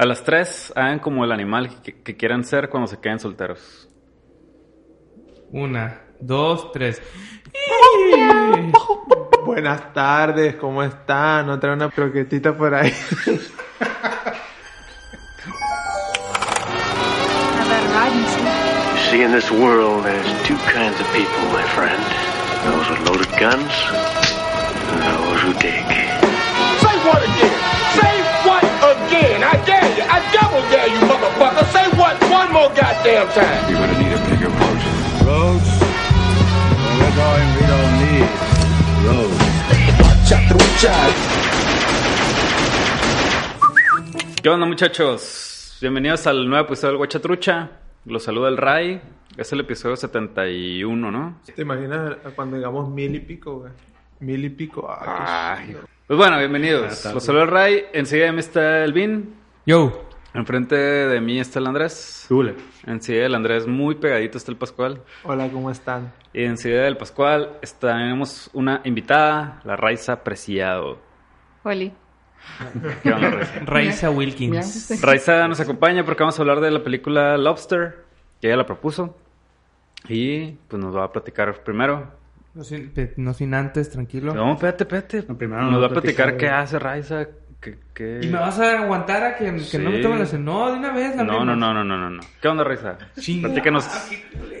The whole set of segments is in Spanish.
A las tres, hagan como el animal que, que quieran ser cuando se queden solteros. Una, dos, tres. Buenas tardes, ¿cómo están? ¿No trae una croquetita por ahí? See, in this world, there's two kinds of people, my friend. Those with loaded guns and those who dig. Say what again? Say what again? I dare dare you, motherfucker. Say what one more goddamn time. You're gonna need a bigger boat. Roads? We're going, we don't need roads. ¿Qué onda muchachos? Bienvenidos al nuevo episodio del Guachatrucha. Los saluda el Ray. Es el episodio 71, ¿no? ¿Te imaginas cuando digamos mil y pico, güey? Mil y pico. Ah, Ay. Pues bueno, bienvenidos. Los saluda el Ray. Enseguida mí está el Vin. Yo. Enfrente de mí está el Andrés. Enseguida del Andrés, muy pegadito está el Pascual. Hola, ¿cómo están? Y enseguida del Pascual está- tenemos una invitada, la Raiza Preciado. Oli. ¿Qué onda, Raiza? Raiza Wilkins. Raiza nos acompaña porque vamos a hablar de la película Lobster, que ella la propuso. Y pues nos va a platicar primero. No sin, pe- no sin antes, tranquilo. No, espérate, espérate. primero nos nos va a platicar platicar, qué hace Raiza. ¿Y me vas a aguantar a que, que no me Sí. tome la cena? No, de una vez. No, no, hablemos. no, no, no, no, no. ¿Qué onda, Raiza? Chinga. Platícanos.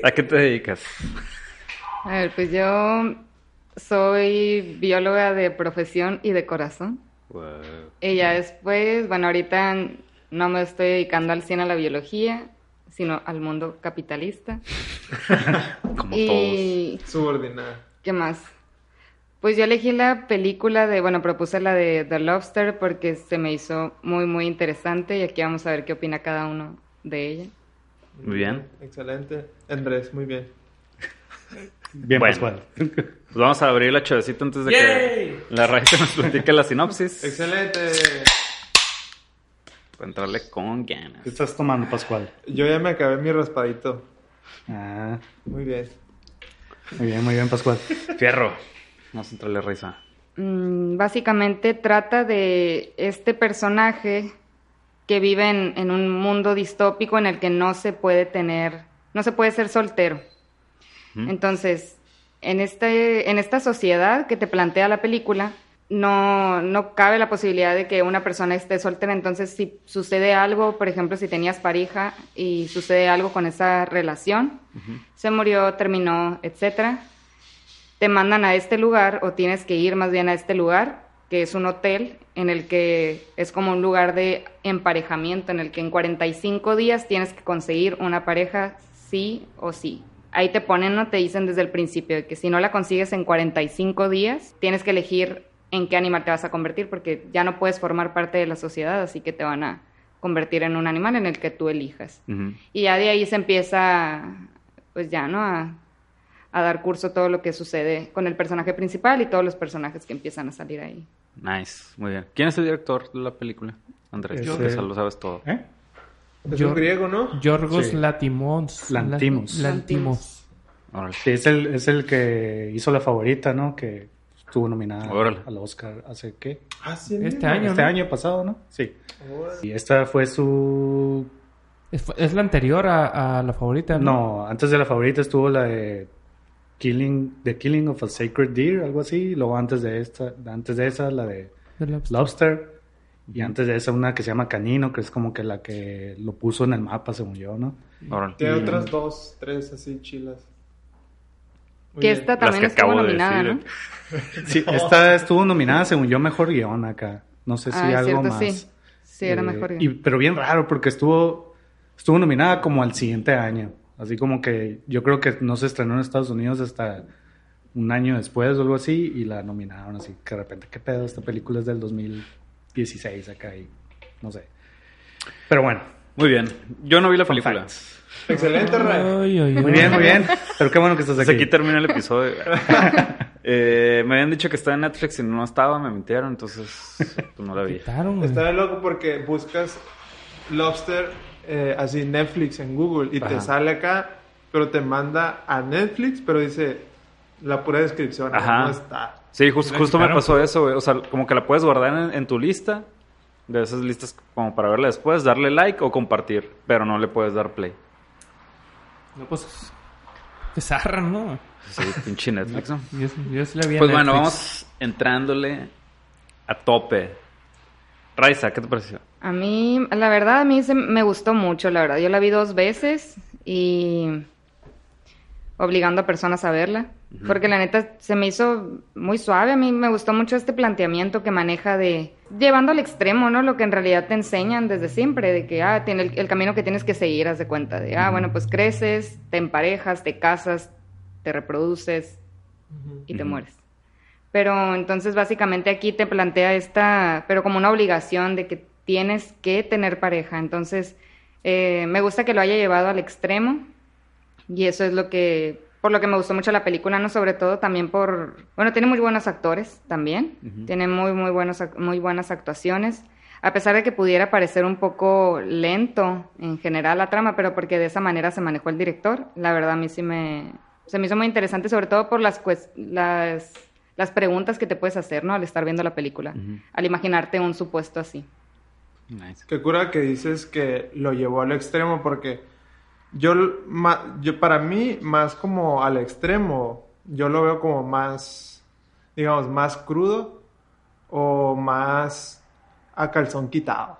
¿A qué te dedicas? A ver, pues yo soy bióloga de profesión y de corazón. Wow. Y ya después, bueno, ahorita no me estoy dedicando al 100 a la biología, sino al mundo capitalista. Como y Subordinada. ¿qué más? Pues yo elegí la película de, bueno, propuse la de The Lobster porque se me hizo muy, muy interesante y aquí vamos a ver qué opina cada uno de ella. Muy bien. Excelente. Andrés, muy bien. Bien, Bueno. Pascual. Pues vamos a abrir la chavecita antes de ¡Yay! que la Raiza nos platique la sinopsis. Excelente. Para entrarle con ganas. ¿Qué estás tomando, Pascual? Yo ya me acabé mi raspadito. Ah, Muy bien. muy bien, muy bien, Pascual. Fierro. Vamos a entrarle Raiza. Mm, básicamente trata de este personaje que vive en, en un mundo distópico en el que no se puede tener, no se puede ser soltero. Entonces, en, este, en esta sociedad que te plantea la película, no, no cabe la posibilidad de que una persona esté soltera. Entonces, si sucede algo, por ejemplo, si tenías pareja y sucede algo con esa relación, se murió, terminó, etcétera, te mandan a este lugar o tienes que ir más bien a este lugar, que es un hotel en el que es como un lugar de emparejamiento, en el que en 45 días tienes que conseguir una pareja sí o sí. Ahí te ponen, ¿no? Te dicen desde el principio que si no la consigues en 45 días, tienes que elegir en qué animal te vas a convertir, porque ya no puedes formar parte de la sociedad, así que te van a convertir en un animal en el que tú elijas. Y ya de ahí se empieza, pues ya, ¿no? A, a dar curso todo lo que sucede con el personaje principal y todos los personajes que empiezan a salir ahí. Nice, muy bien. ¿Quién es el director de la película? Andrés, Yo- que eso lo sabes todo. ¿Eh? Es un griego, ¿no? Yorgos Sí. Latimos. Lantimos. La- Lantimos. Sí, es el, es el que hizo la favorita, ¿no? Que estuvo nominada Órale. al Oscar hace qué? Ah. Este mismo. año. Este ¿no? año pasado, ¿no? Sí. Órale. Y esta fue su... Es, es la anterior a, a la favorita, ¿no? No, antes de la favorita estuvo la de Killing, The Killing of a Sacred Deer, algo así. Luego antes de esta, antes de esa, la de The Lobster. Lobster. Y antes de esa una que se llama Canino, que es como que la que lo puso en el mapa, según yo, ¿no? Tiene Y- otras dos, tres así chilas. Muy que bien. esta también que estuvo de nominada. ¿no? Sí, esta estuvo nominada, según yo, mejor guion acá. No sé si Ah, algo cierto, más. sí. Sí, era Eh, mejor. y- pero bien raro, porque estuvo, estuvo nominada como al siguiente año. Así como que yo creo que no se estrenó en Estados Unidos hasta un año después o algo así, y la nominaron así. Que de repente, ¿qué pedo? Esta película es del 2016 acá y no sé. Pero bueno. Muy bien. Yo no vi la película. facts. Excelente, Ray. Ay, ay, Muy bien, muy bien. Pero qué bueno que estás Pues aquí. aquí termina el episodio. Eh, me habían dicho que estaba en Netflix y no estaba, me mintieron, entonces pues, no la vi. De loco porque buscas Lobster eh, así Netflix en Google y te sale acá, pero te manda a Netflix, pero dice la pura descripción, Ajá. no está. Sí, jus- La justo me pasó eso, güey. O sea, como que la puedes guardar en, en tu lista. De esas listas como para verla después, darle like o compartir. Pero no le puedes dar play. No, pues. Que zarran, ¿no? Sí, pinche Netflix, ¿no? Yo, yo sí la vi en Pues bueno, vamos entrándole a tope. Raiza, ¿qué te pareció? A mí, la verdad, a mí se, me gustó mucho, la verdad. Yo la vi dos veces y obligando a personas a verla. Porque la neta se me hizo muy suave. A mí me gustó mucho este planteamiento que maneja de llevando al extremo, ¿no? Lo que en realidad te enseñan desde siempre, de que, ah, tiene el, el camino que tienes que seguir, haz de cuenta. De, ah, bueno, pues creces, te emparejas, te casas, te reproduces y te mueres. Pero entonces básicamente aquí te plantea esta, pero como una obligación de que tienes que tener pareja. Entonces eh, me gusta que lo haya llevado al extremo y eso es lo que, por lo que me gustó mucho la película, no sobre todo también por, bueno, tiene muy buenos actores también, tiene muy, muy, buenos, muy buenas actuaciones. A pesar de que pudiera parecer un poco lento en general la trama, pero porque de esa manera se manejó el director, la verdad a mí sí me, se me hizo muy interesante, sobre todo por las, las, las preguntas que te puedes hacer, ¿no? Al estar viendo la película, al imaginarte un supuesto así. Nice. Qué cura que dices que lo llevó al extremo porque yo, ma- yo para mí más como al extremo, yo lo veo como más, digamos, más crudo o más a calzón quitado.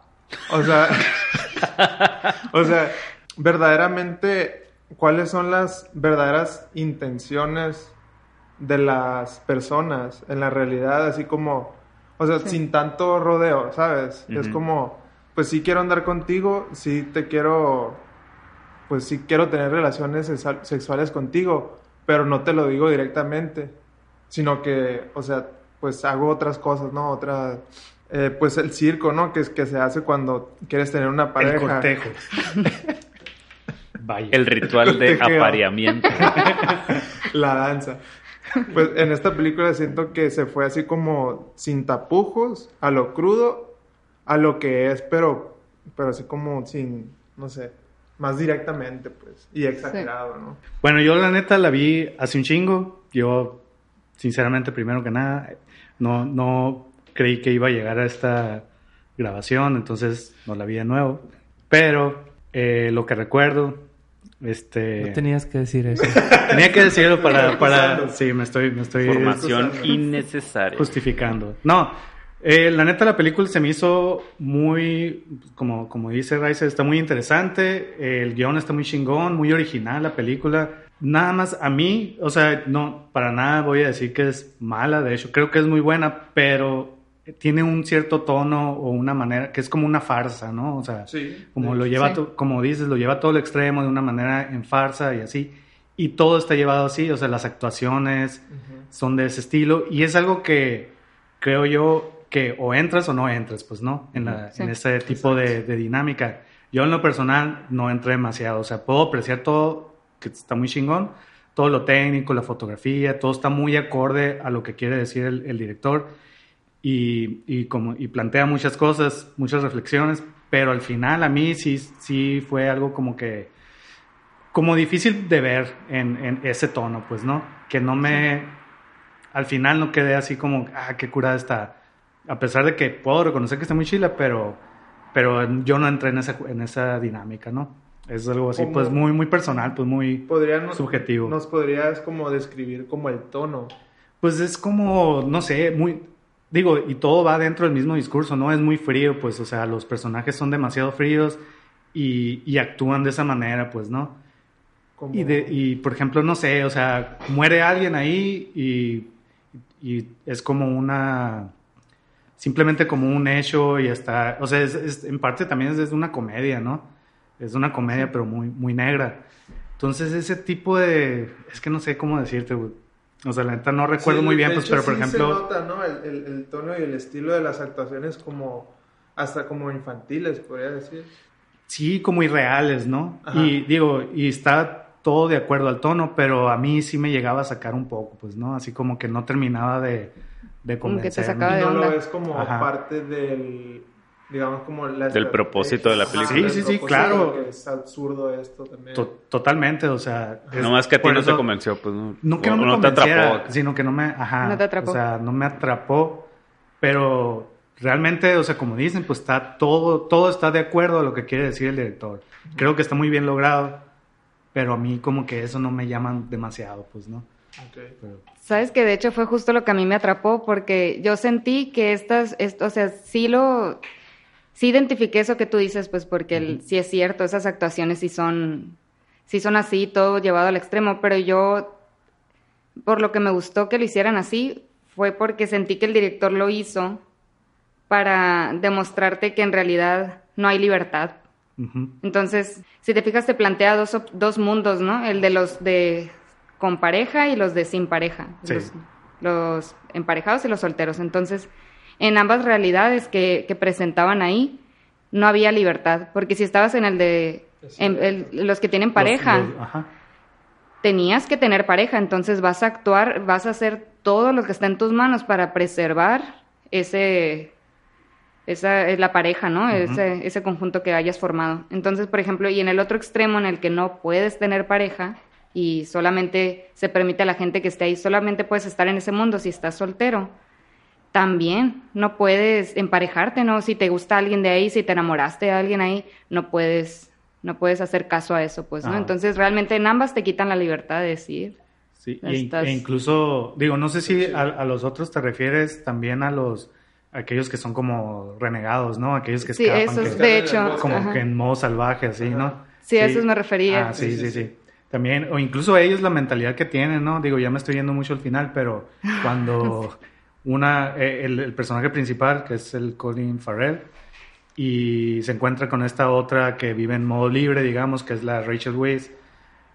O sea, o sea, verdaderamente, ¿cuáles son las verdaderas intenciones de las personas en la realidad? Así como, o sea, sin tanto rodeo, ¿sabes? Es como, pues sí quiero andar contigo, sí te quiero, pues sí quiero tener relaciones sexual- sexuales contigo, pero no te lo digo directamente, sino que, o sea, pues hago otras cosas, ¿no? Otras, eh, pues el circo, ¿no? Que es que se hace cuando quieres tener una El pareja. cortejo. Vaya. El ritual de apareamiento. la danza. Pues en esta película siento que se fue así como sin tapujos, a lo crudo, a lo que es, pero, pero así como sin, no sé, más directamente, pues, y exagerado, ¿no? Bueno, yo la neta la vi hace un chingo. Yo, sinceramente, primero que nada, no, no creí que iba a llegar a esta grabación, entonces no la vi de nuevo. Pero eh, lo que recuerdo, este... No tenías que decir eso. Tenía que decirlo para... para sí, me estoy, me estoy Formación innecesaria. justificando. No, eh, la neta la película se me hizo muy, como, como dice Rice, está muy interesante, el guion está muy chingón, muy original la película. Nada más a mí, o sea, no, para nada voy a decir que es mala, de hecho, creo que es muy buena, pero tiene un cierto tono o una manera, que es como una farsa, ¿no? O sea, Sí. como lo lleva, Sí. como dices, lo lleva todo el extremo de una manera en farsa y así. Y todo está llevado así, o sea, las actuaciones son de ese estilo. Y es algo que creo yo que o entras o no entras, pues, ¿no? En, la- Sí. en ese tipo de, de dinámica. Yo en lo personal no entré demasiado, o sea, puedo apreciar todo, que está muy chingón, todo lo técnico, la fotografía, todo está muy acorde a lo que quiere decir el, el director y, y como, y plantea muchas cosas, muchas reflexiones, pero al final a mí sí, sí fue algo como que, como difícil de ver en, en ese tono, pues, ¿no? Que no me, al final no quedé así como, ah, qué curada está. A pesar de que puedo reconocer que está muy chila, pero, pero yo no entré en esa, en esa dinámica, ¿no? Es algo así, Como- pues, muy, muy personal, pues, muy... Podrían, Subjetivo. Nos podrías como describir como el tono. Pues es como, no sé, muy... Digo, y todo va dentro del mismo discurso, ¿no? Es muy frío, pues, o sea, los personajes son demasiado fríos y, y actúan de esa manera, pues, ¿no? Como... Y, de, y, por ejemplo, no sé, o sea, muere alguien ahí y, y es como una... Simplemente como un hecho y está... O sea, es, es- en parte también es, es una comedia, ¿no? Es una comedia, pero muy, muy negra. Entonces, ese tipo de... Es que no sé cómo decirte, güey. O sea, la neta no recuerdo Sí, muy bien, pues, hecho, pero por sí ejemplo... Se nota, ¿no? El, el- el tono y el estilo de las actuaciones como hasta como infantiles, podría decir. Sí, como irreales, ¿no? Ajá. Y digo, y está todo de acuerdo al tono, pero a mí sí me llegaba a sacar un poco, pues, ¿no? Así como que no terminaba de, de Como que te convencerme. sacaba de Y no lo onda. ves como Ajá. parte del, digamos, como la Del propósito de la película. Sí, sí, sí, claro. que es absurdo esto también. To- totalmente, o sea... es- No más que a ti no te eso- convenció, pues no. No que no me o te atrapó. sino que no me... Ajá, No te atrapó. O sea, no me atrapó, pero realmente, o sea, como dicen, pues está todo, todo está de acuerdo a lo que quiere decir el director. Creo que está muy bien logrado, pero a mí como que eso no me llama demasiado, pues, ¿no? Ok. Pero- Sabes que de hecho fue justo lo que a mí me atrapó porque yo sentí que estas, est- o sea, sí lo, sí identifiqué eso que tú dices, pues porque el- sí es cierto, esas actuaciones sí son, sí son así, todo llevado al extremo, pero yo, por lo que me gustó que lo hicieran así, fue porque sentí que el director lo hizo para demostrarte que en realidad no hay libertad. Entonces, si te fijas, te plantea dos, dos mundos, ¿no? El de los de con pareja y los de sin pareja. Sí. Los, los emparejados y los solteros. Entonces, en ambas realidades que, que presentaban ahí, no había libertad. Porque si estabas en el de en el- los que tienen pareja, Los- los- ajá. tenías que tener pareja. Entonces, vas a actuar, vas a hacer todo lo que está en tus manos para preservar ese esa es la pareja, ¿no? ese, ese conjunto que hayas formado. Entonces, por ejemplo, y en el otro extremo en el que no puedes tener pareja y solamente se permite a la gente que esté ahí, solamente puedes estar en ese mundo si estás soltero. También no puedes emparejarte, ¿no? Si te gusta alguien de ahí, si te enamoraste de alguien ahí, no puedes, no puedes hacer caso a eso, pues, ¿no? Ajá. Entonces, realmente en ambas te quitan la libertad de decir. Sí, Estás- e incluso, digo, no sé si a, a los otros te refieres también a los, aquellos que son como renegados, ¿no? Aquellos que Sí, escapan, esos, que- de hecho. como ajá. que en modo salvaje, así, ¿no? Sí, a esos me refería. Ah, sí, sí, sí. También, o incluso ellos la mentalidad que tienen, ¿no? Digo, ya me estoy yendo mucho al final, pero cuando una, eh, el, el personaje principal, que es el Colin Farrell, y se encuentra con esta otra que vive en modo libre, digamos, que es la Rachel Weisz,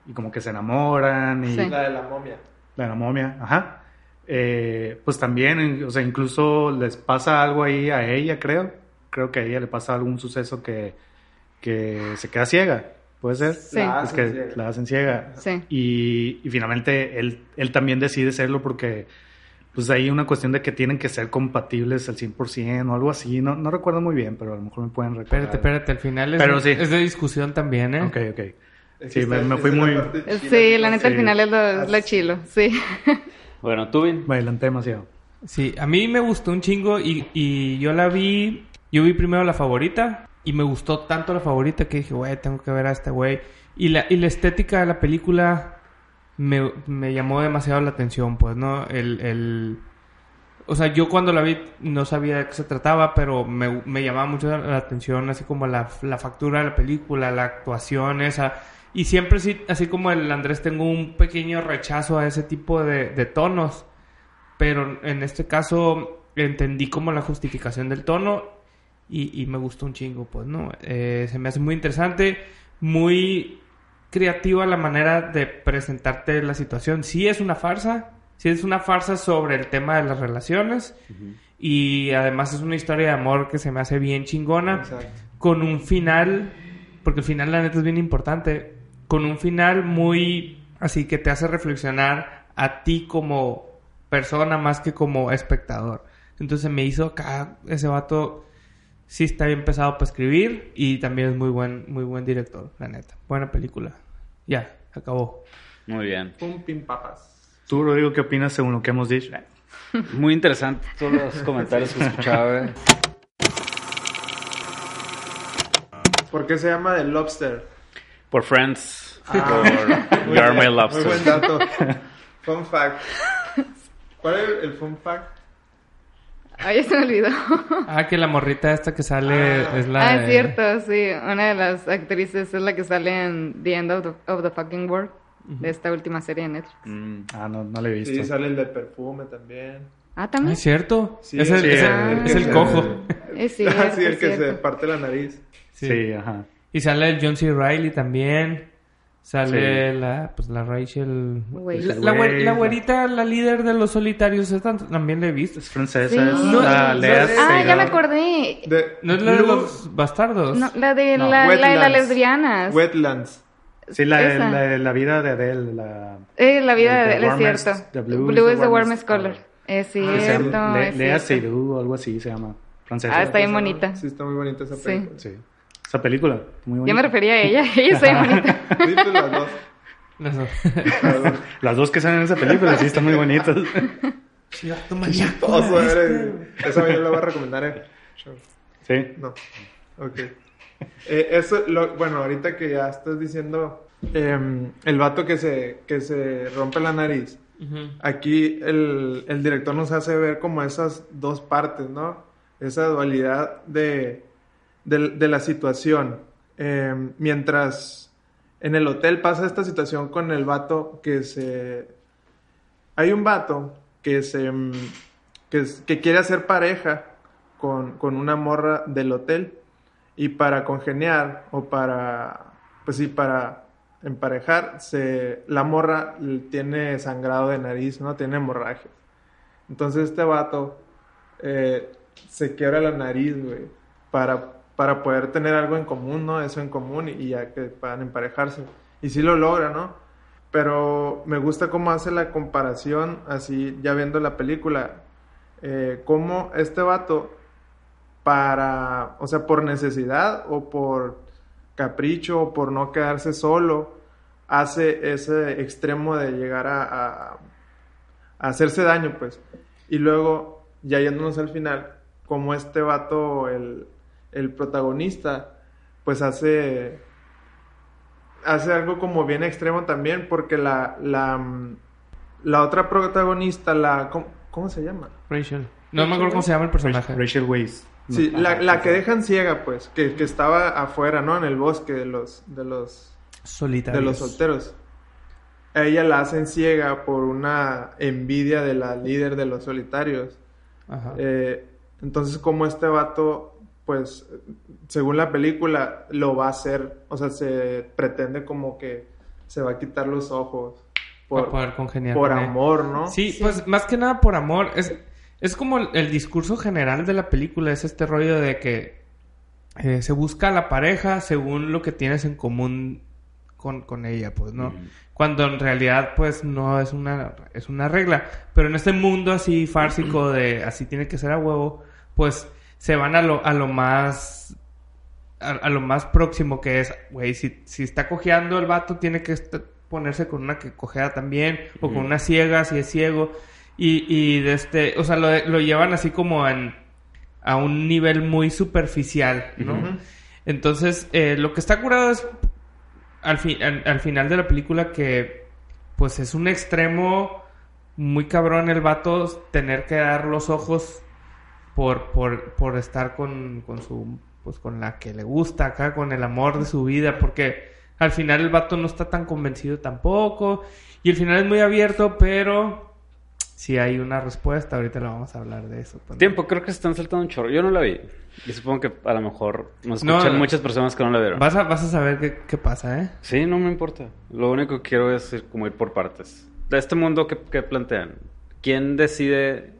y como que se enamoran y Sí. La de la momia. la de la momia, ajá. Eh, pues también, o sea, incluso les pasa algo ahí a ella, creo. Creo que a ella le pasa algún suceso que, que se queda ciega, ¿puede ser? Sí. La Es hacen que ciega. la hacen ciega. Sí. Y, y finalmente él, él también decide serlo porque pues hay una cuestión de que tienen que ser compatibles al 100% o algo así. No, no recuerdo muy bien, pero a lo mejor me pueden recordar. Espérate, espérate, al final es, Pero sí. es de discusión también, ¿eh? Ok, ok. Es Sí, me- me fui es muy- chila, Sí, la neta al Sí. final es lo, es lo chilo, sí. Bueno, tú, Vin. Me adelanté demasiado. Sí, a mí me gustó un chingo y, y yo la vi, yo vi primero la favorita y me gustó tanto la favorita que dije, güey, tengo que ver a este güey. Y la, y la estética de la película me, me llamó demasiado la atención, pues, ¿no? El, el... O sea, yo cuando la vi no sabía de qué se trataba, pero me, me llamaba mucho la atención, así como la, la factura de la película, la actuación esa. Y siempre, sí, así como el Andrés, tengo un pequeño rechazo a ese tipo de, de tonos pero en este caso entendí como la justificación del tono y, y me gustó un chingo, pues, ¿no? Eh, se me hace muy interesante, muy creativa la manera de presentarte la situación. Sí es una farsa, sí es una farsa sobre el tema de las relaciones y además es una historia de amor que se me hace bien chingona Exacto. con un final, porque el final la neta es bien importante, con un final muy así que te hace reflexionar a ti como persona más que como espectador. Entonces me hizo acá ese vato sí está bien pesado para escribir y también es muy buen muy buen director, la neta. Buena película. Ya, acabó. Muy bien. Pum, pim, papas. Tú, Rodrigo, ¿qué opinas según lo que hemos dicho? Muy interesante todos los comentarios que escuchaba. güey. ¿Por qué se llama The Lobster? Por Friends. Ah. Por Muy You Are bien, My Lobster. Muy buen dato. fun fact. ¿Cuál es el, el fun fact? Ay, se me olvidó. Ah, que la morrita esta que sale Ah. es la ah, de- es cierto, sí. Una de las actrices es la que sale en The End of the, of the Fucking World, de esta última serie de Netflix. Mm. Ah, no, no lo he visto. Sí, sale el de perfume también. Ah, Ah, también. es cierto. Sí, es el, sí, es el- ah, es el cojo. Es Ah, cierto, sí, el es que se parte la nariz. Sí, ajá. Y sale el John C. Reilly también. Sale la, pues la Rachel. La, la, güer- la güerita, la líder de los solitarios, esta también la he visto. Es francesa, Sí. es No, la no, Lea no, Ah, ya me acordé. De ¿No es la de los bastardos? No, la de, No, la, la de las Wetlands. lesbianas. Wetlands. Sí, la, Esa. la, la vida de Adele, la... Eh, la vida de Adele es warmest- cierto. the Blue, blue is the warmest color. color. Es que se llama cierto. Le- es Lea. Seydoux o algo así se llama. Francesa. Ah, está bien bonita. Sí, está muy bonita esa Sí. película. Sí. Esa película, muy bonita. Yo me refería a ella. Ella está bien bonita. Sí, pues las dos. Las dos. Las dos. Que salen en esa película sí están muy bonitas. Oso, eres- Esa yo la voy a recomendar, eh. Sí. No. Ok. Eh, eso, lo, bueno, ahorita que ya estás diciendo em, el vato que se, que se rompe la nariz, aquí el, el director nos hace ver como esas dos partes, ¿no? Esa dualidad de, de, la situación. Em, mientras en el hotel pasa esta situación con el vato que se... Hay un vato que se... mm, que, quiere hacer pareja con, con una morra del hotel y para congeniar o para, pues sí, para emparejar, se, la morra tiene sangrado de nariz, ¿no? Tiene hemorragia. Entonces este vato eh, se quiebra la nariz, güey, para, para poder tener algo en común, ¿no? Eso en común y, ya que puedan emparejarse. Y sí lo logra, ¿no? Pero me gusta cómo hace la comparación, así ya viendo la película, eh, cómo este vato, para, o sea, por necesidad o por capricho o por no quedarse solo, hace ese extremo de llegar a, a- a hacerse daño, pues. Y luego, ya yéndonos al final, como este vato, el, el protagonista, pues hace hace algo como bien extremo también porque la la, mm, la otra protagonista la ¿cómo, cómo se llama? Rachel. No me acuerdo cómo se llama el personaje. Rachel Weisz. Sí, No, la, ajá, la que dejan ciega pues, que, que estaba afuera, ¿no? En el bosque de los de los Solitarios. de los solteros. A ella la hacen ciega por una envidia de la líder de los solitarios. Ajá. Eh, entonces, como este vato, pues, según la película, lo va a hacer, o sea, se pretende como que se va a quitar los ojos Para por, poder congeniar por amor, ¿no? Sí, pues más que nada por amor. Es, es como el, el discurso general de la película, es este rollo de que eh, se busca a la pareja según lo que tienes en común con, con ella, pues, ¿no? Cuando en realidad, pues, no es una, es una regla. Pero en este mundo así fársico de así tiene que ser a huevo, pues se van a lo, a lo más a, a lo más próximo que es, güey, si, si está cojeando el vato, tiene que ponerse con una que cojea también, o con una ciega, si es ciego, y, y de este, o sea, lo, lo llevan así como en, a un nivel muy superficial, ¿no? Entonces, eh, lo que está curado es, al, fin, al, al final de la película, que, pues, es un extremo muy cabrón el vato tener que dar los ojos por, por, por estar con, con su pues con la que le gusta acá, con el amor de su vida, porque al final el vato no está tan convencido tampoco, y el final es muy abierto, pero si hay una respuesta, ahorita lo vamos a hablar de eso. pues. Tiempo, creo que se están saltando un chorro. Yo no la vi. Y supongo que a lo mejor nos No, escuchan no. muchas personas que no la vieron. Vas a, vas a saber qué, qué pasa, ¿eh? Sí, no me importa. Lo único que quiero es ir, como ir por partes. De este mundo que, que plantean, ¿quién decide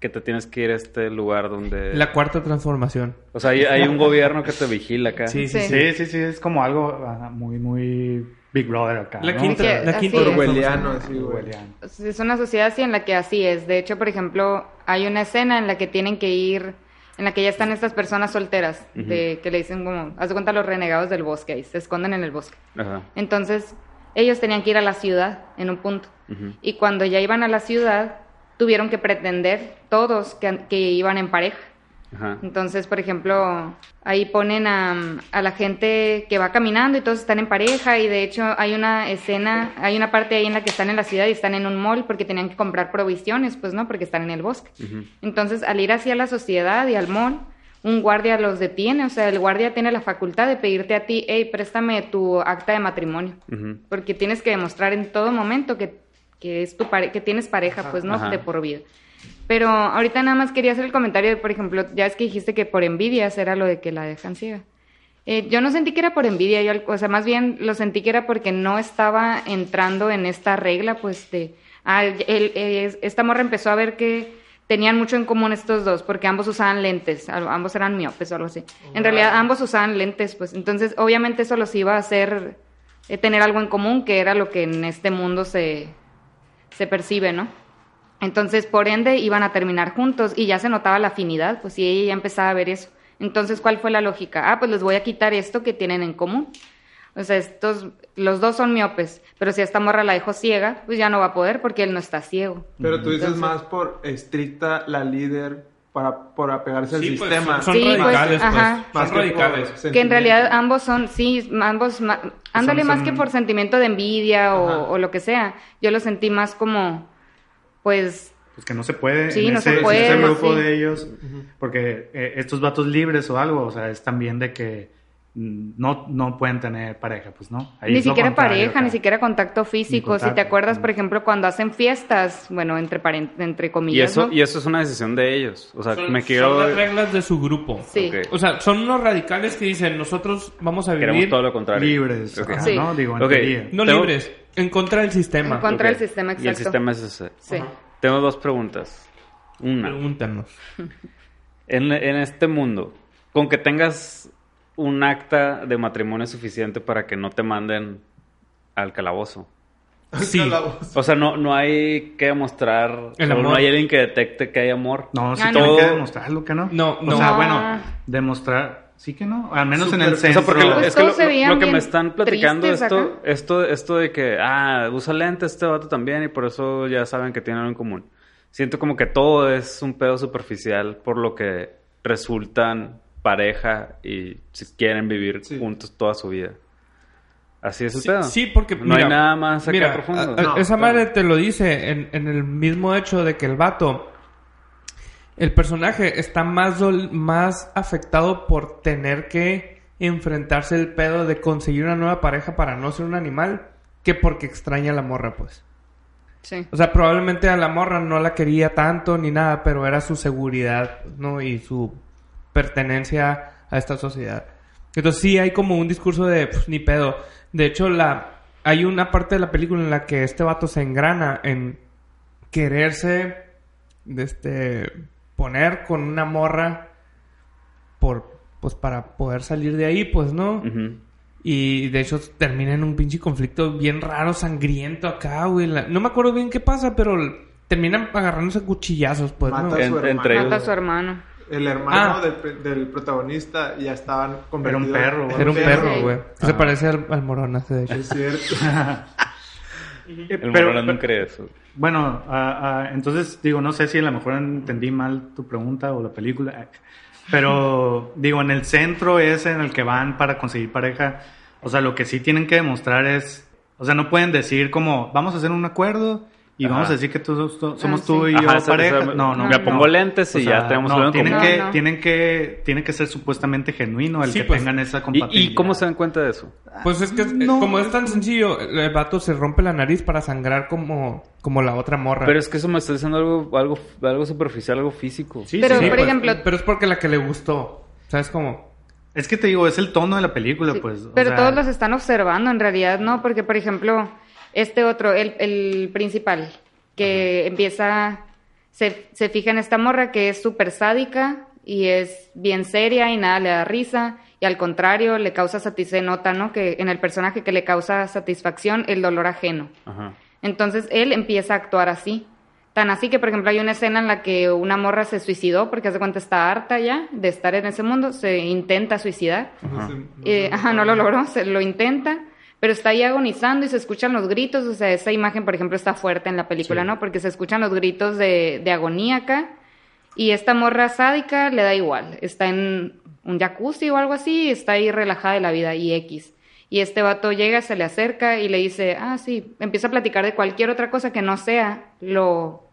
que te tienes que ir a este lugar donde... La cuarta transformación. O sea, hay, hay un gobierno que te vigila acá. Sí, sí, Sí. sí. Sí, es como algo ajá, muy, muy Big Brother acá. La ¿no? quinta, Que la quinta es. Orwelliano, transformación. así, güey. Orwelliano. Es una sociedad así en la que así es. De hecho, por ejemplo, hay una escena en la que tienen que ir, en la que ya están estas personas solteras, de que le dicen como, haz de cuenta los renegados del bosque, ahí se esconden en el bosque. Ajá. Entonces, ellos tenían que ir a la ciudad en un punto. Y cuando ya iban a la ciudad, tuvieron que pretender todos que, que iban en pareja. Ajá. Entonces, por ejemplo, ahí ponen a, a la gente que va caminando y todos están en pareja y de hecho hay una escena, hay una parte ahí en la que están en la ciudad y están en un mall porque tenían que comprar provisiones, pues no, porque están en el bosque. Entonces, al ir hacia la sociedad y al mall, un guardia los detiene, o sea, el guardia tiene la facultad de pedirte a ti, hey, préstame tu acta de matrimonio, porque tienes que demostrar en todo momento que, que es tu pare- que tienes pareja, pues no, Ajá. de por vida. Pero ahorita nada más quería hacer el comentario de, por ejemplo, ya es que dijiste que por envidias era lo de que la dejan ciega. Eh, yo no sentí que era por envidia, yo, o sea, más bien lo sentí que era porque no estaba entrando en esta regla, pues, de... Ah, el- el- eh, esta morra empezó a ver que tenían mucho en común estos dos, porque ambos usaban lentes, ambos eran miopes o algo así. En realidad, ambos usaban lentes, pues, entonces, obviamente eso los iba a hacer eh, tener algo en común, que era lo que en este mundo se, se percibe, ¿no? Entonces, por ende, iban a terminar juntos y ya se notaba la afinidad, pues y ella ya empezaba a ver eso. Entonces, ¿cuál fue la lógica? Ah, pues les voy a quitar esto que tienen en común. O sea, estos, los dos son miopes, pero si a esta morra la dejo ciega, pues ya no va a poder porque él no está ciego. Pero tú dices Entonces- más por estricta la líder para por apegarse al Sí, pues, sistema. son Sí, pues, radicales, pues. ajá. Más Son que radicales. por Que en realidad ambos son, sí, ambos, ma- ándale son- más que por sentimiento de envidia o, lo que sea. Yo lo sentí más como, pues, Pues que no se puede Sí, en no se en puede, ese grupo sí. de ellos, porque eh, estos vatos libres o algo, o sea, es también de que no, no pueden tener pareja, pues no. Ahí ni siquiera pareja, acá. ni siquiera contacto físico. Si te acuerdas, por ejemplo, cuando hacen fiestas, bueno, entre, entre Y comillas, eso, ¿no? y eso es una decisión de ellos. O sea, Son, me son quiero... las reglas de su grupo. Sí. O sea, son unos radicales que dicen, nosotros vamos a Queremos vivir todo lo contrario. libres, Ok. ajá, Sí. ¿no? Digo, en Ok. teoría. no Tengo- libres, en contra del sistema. En contra del sistema, Y el exacto. sistema es ese. Sí. Tengo dos preguntas. Una. Pregúntanos. En, en este mundo, con que tengas un acta de matrimonio suficiente para que no te manden al calabozo. Sí. Calabozo. O sea, no, no hay que demostrar, El no hay alguien que detecte que hay amor. No, sí Ah, tienen no. que demostrarlo, que no? No, no. O sea, No. bueno, demostrar, sí que no, al menos en el o sea, O sea, centro. porque lo- Pues es que lo, lo- que me están platicando esto, acá. esto, esto de que, ah, usa lentes este vato también y por eso ya saben que tienen algo en común. Siento como que todo es un pedo superficial por lo que resultan pareja y si quieren vivir Sí. juntos toda su vida. Así es el Sí, pedo. sí, porque no mira, hay nada más acá mira, profundo. a- a- No, esa claro. madre te lo dice en, en el mismo hecho de que el vato, el personaje está más, dol- más afectado por tener que enfrentarse el pedo de conseguir una nueva pareja para no ser un animal que porque extraña a la morra, pues. Sí. O sea, probablemente a la morra no la quería tanto ni nada, pero era su seguridad, ¿no? Y su pertenencia a esta sociedad. Entonces sí hay como un discurso de "Pf, ni pedo. De hecho, la hay una parte de la película en la que este vato se engrana en quererse de este poner con una morra por pues para poder salir de ahí, pues, ¿no? Y de hecho termina en un pinche conflicto bien raro, sangriento acá, güey. La- No me acuerdo bien qué pasa, pero terminan agarrándose cuchillazos, pues, Mata ¿no? a su En- hermano. entre ellos. Mata a su hermano. El hermano Ah. del, pe- del protagonista ya estaban Era un convertidos. perro, güey. Era un perro, Sí. güey. Se parece al, al Moronas, de hecho. Es cierto. Eh, El pero- Morona no cree eso. Bueno, ah, entonces digo, no sé si a lo mejor entendí mal tu pregunta o la película, pero digo, en el centro es en el que van para conseguir pareja, o sea, lo que sí tienen que demostrar es, o sea, no pueden decir como, vamos a hacer un acuerdo y Ajá. vamos a decir que tú- tú- somos Ah, tú sí. y yo Ajá, pareja. esa- no, no. me no. pongo lentes y O ya sea, tenemos no, tienen común. que, tienen que, tiene que ser supuestamente genuino el Sí, que pues. tengan esa ¿Y, compatibilidad. ¿Y cómo se dan cuenta de eso? Pues es que No. como es tan sencillo, el vato se rompe la nariz para sangrar como, como la otra morra. Pero es que eso me está diciendo algo, algo, algo superficial, algo físico. Sí, Pero, sí, por pues, ejemplo- Pero es porque la que le gustó. ¿Sabes cómo? Es que te digo, es el tono de la película, Sí, pues. o pero sea, todos los están observando en realidad, ¿no? Porque, por ejemplo, este otro, el, el principal, que empieza, se, se fija en esta morra que es súper sádica y es bien seria y nada le da risa. Y al contrario, le causa satisfacción, nota, ¿no? Que en el personaje que le causa satisfacción el dolor ajeno. Entonces él empieza a actuar así. Tan así que, por ejemplo, hay una escena en la que una morra se suicidó porque hace cuenta está harta ya de estar en ese mundo, se intenta suicidar. Ajá. Eh, ajá, no lo logró, se lo intenta, pero está ahí agonizando y se escuchan los gritos. O sea, esa imagen, por ejemplo, está fuerte en la película, Sí. ¿no? Porque se escuchan los gritos de, de agonía acá. Y esta morra sádica le da igual. Está en un jacuzzi o algo así, y está ahí relajada de la vida y X. Y este vato llega, se le acerca y le dice, ah, sí, empieza a platicar de cualquier otra cosa que no sea lo,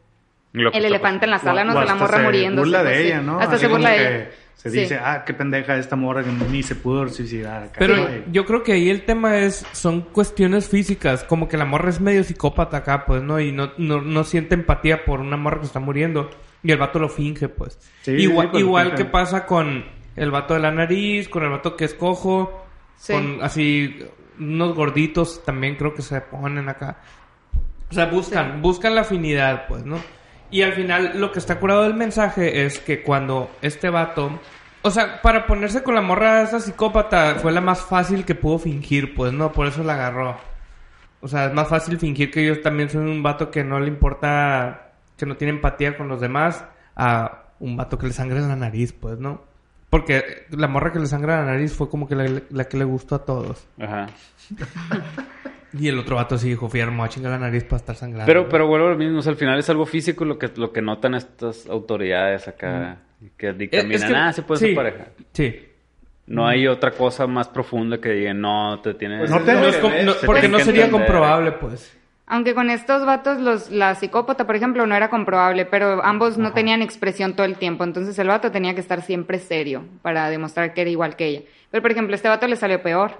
el elefante en la sala, no o de la hasta morra se muriéndose. burla de ella, ¿no? Hasta Así se burla de que ella. Se Sí. dice, ah, qué pendeja esta morra que ni se pudo suicidar acá. Pero yo creo que ahí el tema es, son cuestiones físicas, como que la morra es medio psicópata acá, pues, ¿no? Y no, no, no siente empatía por una morra que está muriendo. Y el vato lo finge, pues. Sí, igual sí, pues igual que pasa con el vato de la nariz, con el vato que es cojo, Sí. con así unos gorditos también creo que se ponen acá. O sea, buscan, buscan la afinidad, pues, ¿no? Y al final lo que está curado del mensaje es que cuando este vato... O sea, para ponerse con la morra de esa psicópata fue la más fácil que pudo fingir, pues, ¿no? Por eso la agarró. O sea, es más fácil fingir que yo también soy un vato que no le importa, que no tiene empatía con los demás, a un vato que le sangra en la nariz, pues, ¿no? Porque la morra que le sangra la nariz fue como que la, la que le gustó a todos. Ajá. Y el otro vato sí dijo, fiermo, a chingar la nariz para estar sangrando. Pero, pero vuelvo a lo mismo, o sea, al final es algo físico lo que, lo que notan estas autoridades acá, que dictaminan, Es que- ah, se puede sí, ser pareja. Sí. No hay otra cosa más profunda que digan, no, te tienes... Pues No te- es porque tiene no sería entender. comprobable, pues. Aunque con estos vatos, los, la psicópata, por ejemplo, no era comprobable, pero ambos no tenían expresión todo el tiempo. Entonces el vato tenía que estar siempre serio para demostrar que era igual que ella. Pero, por ejemplo, este vato le salió peor.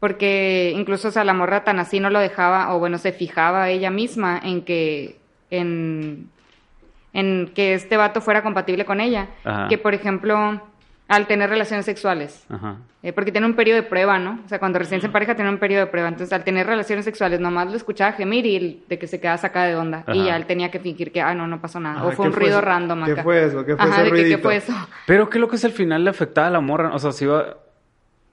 Porque incluso, o sea, la morra tan así no lo dejaba, o bueno, se fijaba ella misma en que, en, en que este vato fuera compatible con ella. Ajá. Que, por ejemplo, al tener relaciones sexuales. Ajá. Eh, porque tiene un periodo de prueba, ¿no? O sea, cuando recién se pareja tiene un periodo de prueba. Entonces, al tener relaciones sexuales, nomás lo escuchaba gemir y de que se quedaba sacada de onda. Y ya él tenía que fingir que, ah, no, no pasó nada. Ajá, o fue ¿qué un fue ruido eso? random ¿Qué acá. fue eso? ¿Qué fue Ajá, ese de que, ¿qué fue eso? Pero qué lo que es al final le afectaba a la morra, o sea, si iba...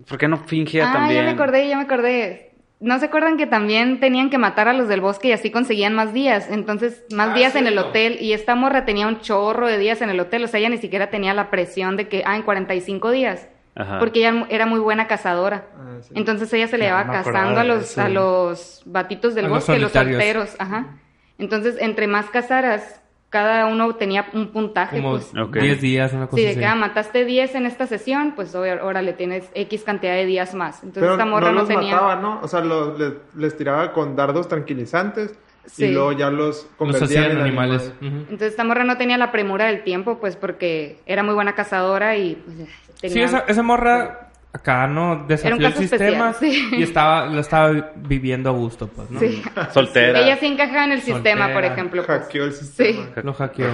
¿Por qué no fingía ah, también? ya me acordé, ya me acordé. ¿No se acuerdan que también tenían que matar a los del bosque y así conseguían más días? Entonces, más Ah, días en el hotel. Y esta morra tenía un chorro de días en el hotel. O sea, ella ni siquiera tenía la presión de que, ah, en 45 días. Ajá. Porque ella era muy buena cazadora. Ah, sí. Entonces ella se le no acordaba cazando a los, a los batitos del A los bosque, los solitarios. solteros. Ajá. Entonces, entre más cazaras, cada uno tenía un puntaje, Como pues. 10 Ok. días, una cosa Sí, de así. que ah, mataste 10 en esta sesión, pues ahora le tienes X cantidad de días más. Entonces Pero esta morra no no, los tenía. mataba, ¿no? O sea, lo- le- les tiraba con dardos tranquilizantes Sí. y luego ya los Los convertían hacían en animales. animales. Ujú. Entonces esta morra no tenía la premura del tiempo, pues porque era muy buena cazadora y pues, tenía... Sí, esa, esa morra acá, ¿no? Desafió el sistema especial, sí. y estaba, lo estaba viviendo a gusto, pues, ¿no? Sí. Soltera. Ella sí encajaba en el sistema, por ejemplo. pues. Hackeó el sistema. Lo hackeó.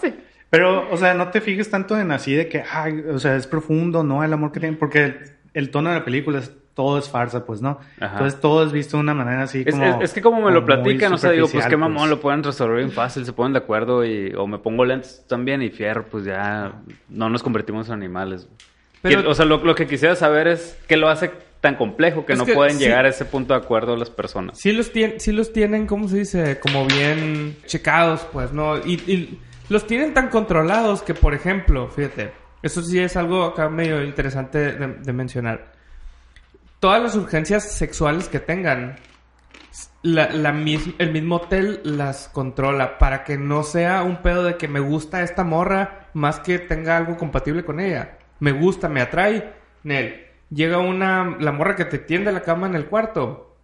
Sí. Pero, o sea, no te fijes tanto en así de que, ay, o sea, es profundo, ¿no? El amor que tienen, porque el, el tono de la película es todo es farsa, pues, ¿no? Ajá. Entonces todo es visto de una manera así Es, como... es- es que como me lo platican, o sea, digo, pues qué mamón, pues. lo pueden resolver bien fácil, se ponen de acuerdo y... O me pongo lentes también y fierro, pues ya no nos convertimos en animales. Pero- o sea, lo, lo que quisiera saber es qué lo hace tan complejo que no que pueden sí. llegar a ese punto de acuerdo las personas. Sí los, tien- sí los tienen, ¿cómo se dice? Como bien checados, pues, ¿no? Y, y los tienen tan controlados que, por ejemplo, fíjate, eso sí es algo acá medio interesante de, de mencionar. Todas las urgencias sexuales que tengan, la, la mis- el mismo hotel las controla para que no sea un pedo de que me gusta esta morra más que tenga algo compatible con ella. Me gusta, me atrae. Nel, llega una, la morra que te tiende la cama en el cuarto.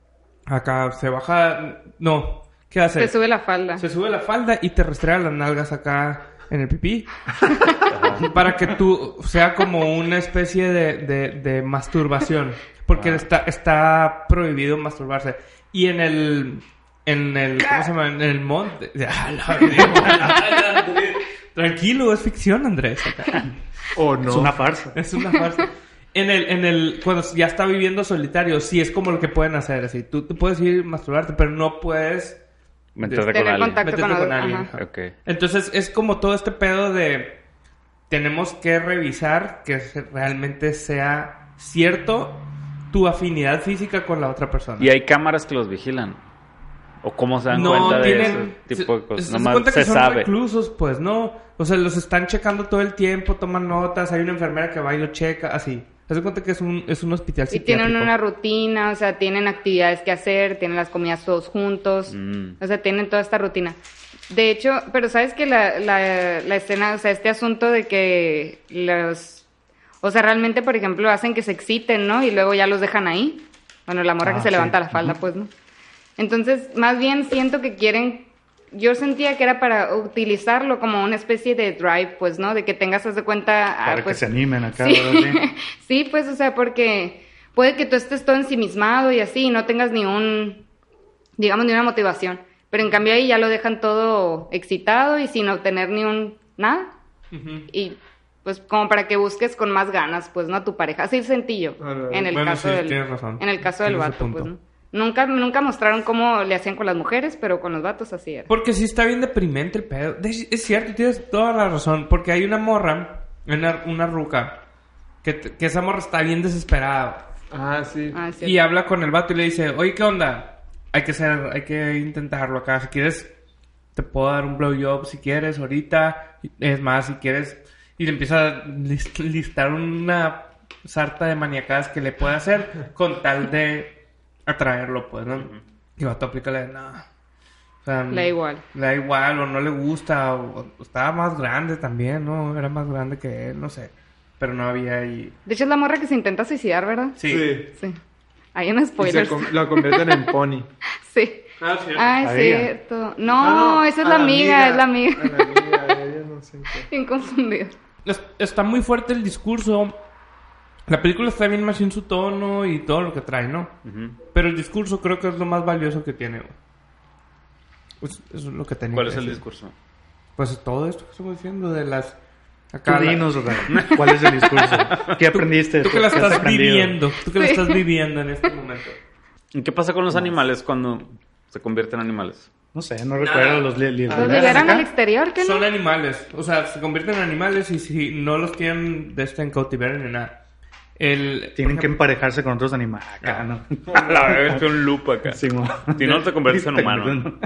Acá se baja, no, ¿qué hace? Se sube la falda. Se sube la falda y te restrega las nalgas acá en el pipí. para que tú sea como una especie de, de, de masturbación. Porque está, está prohibido masturbarse. Y en el. En el. ¿Cómo se llama? En el monte. Tranquilo, es ficción, Andrés. O no. Es una farsa. Es una farsa. En el, en el, cuando ya está viviendo solitario, sí es como lo que pueden hacer, así. Tú, tú puedes ir a masturbarte, pero no puedes Meterte con Tener alguien. meterte con, con alguien. Entonces es como todo este pedo de tenemos que revisar que realmente sea cierto tu afinidad física con la otra persona. ¿Y hay cámaras que los vigilan? ¿O cómo se dan no cuenta de ese tipo de se- cosas? se, se Nomás cuenta que se son sabe. reclusos, pues no, o sea, los están checando todo el tiempo, toman notas, hay una enfermera que va y lo checa, así. Se hace cuenta que es un, es un hospital Y tienen psiquiátrico. una rutina, o sea, tienen actividades que hacer, tienen las comidas todos juntos, Mm. o sea, tienen toda esta rutina. De hecho, pero sabes que la, la, la escena, o sea, este asunto de que los, o sea, realmente, por ejemplo, hacen que se exciten, ¿no? Y luego ya los dejan ahí. Bueno, la morra Ah, que se sí. levanta la falda, pues, ¿no? Entonces, más bien siento que quieren, yo sentía que era para utilizarlo como una especie de drive, pues, ¿no? De que tengas, haz de cuenta, ah, Para que pues, se animen acá. Sí. ¿verdad? Sí. pues, o sea, porque puede que tú estés todo ensimismado y así y no tengas ni un, digamos, ni una motivación. Pero en cambio ahí ya lo dejan todo excitado y sin obtener ni un nada. Y pues como para que busques con más ganas, pues, ¿no? A tu pareja. Así sentí yo, en el Bueno, caso sí, del, en el caso del vato, pues. ¿no? Nunca, nunca mostraron cómo le hacían con las mujeres, pero con los vatos así era. Porque sí está bien deprimente el pedo. Es cierto, tienes toda la razón. Porque hay una morra, una, una ruca, que, que esa morra está bien desesperada. Ah, sí. Ah, sí. Y habla con el vato y le dice, oye, ¿qué onda? Hay que ser, hay que intentarlo acá. Si quieres, te puedo dar un blowjob si quieres ahorita. Es más, si quieres... Y le empieza a lis- listar una sarta de maniacadas que le puede hacer con tal de atraerlo, pues, ¿no? Y el vato aplica la de, no. O sea, Le da igual. Le da igual, o no le gusta, o, o estaba más grande también, ¿no? Era más grande que él, no sé. Pero no había ahí... De hecho, es la morra que se intenta suicidar, ¿verdad? Sí. Sí. Sí. Hay un Y se spoiler. com- lo convierten en pony. Sí. Ah, sí. Ah, es Amiga. cierto. No, esa es la amiga, es la amiga. A la amiga, ella no sé. Bien confundido. Es- está muy fuerte el discurso. La película está bien más en su tono y todo lo que trae, ¿no? Pero el discurso creo que es lo más valioso que tiene. güey. Pues eso es lo que tenía ¿Cuál que es el decir. discurso? Pues todo esto que estamos diciendo de las... Tú Acá la- dinos, Ray, ¿cuál es el discurso? ¿Qué aprendiste? Tú que la ¿Qué has estás viviendo. Tú que la estás viviendo en este momento. ¿Y qué pasa con los animales cuando se convierten en animales? No sé, no recuerdo los li- li- Los liberan al exterior, ¿qué no? Son animales. O sea, se convierten en animales y si no los quieren de este en cautiverio ni nada. El, Tienen que emparejarse con otros animales. Acá, ¿no? La verdad es que un loop acá. Sí. Si no, te conviertes en humano.